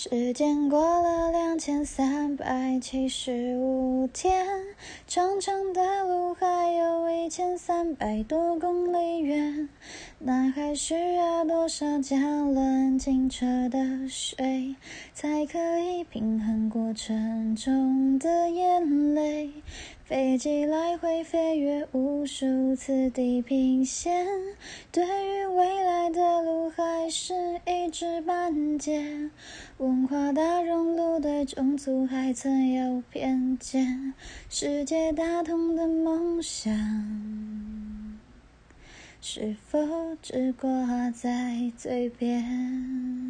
时间过了两千三百七十五天，长长的路还有一千三百多公里远，那还需要多少加仑清澈的水，才可以平衡过程中的眼泪？飞机来回飞越无数次地平线，对于未来的路还是一知半解。文化大熔炉对种族还存有偏见，世界大同的梦想，是否只挂在嘴边？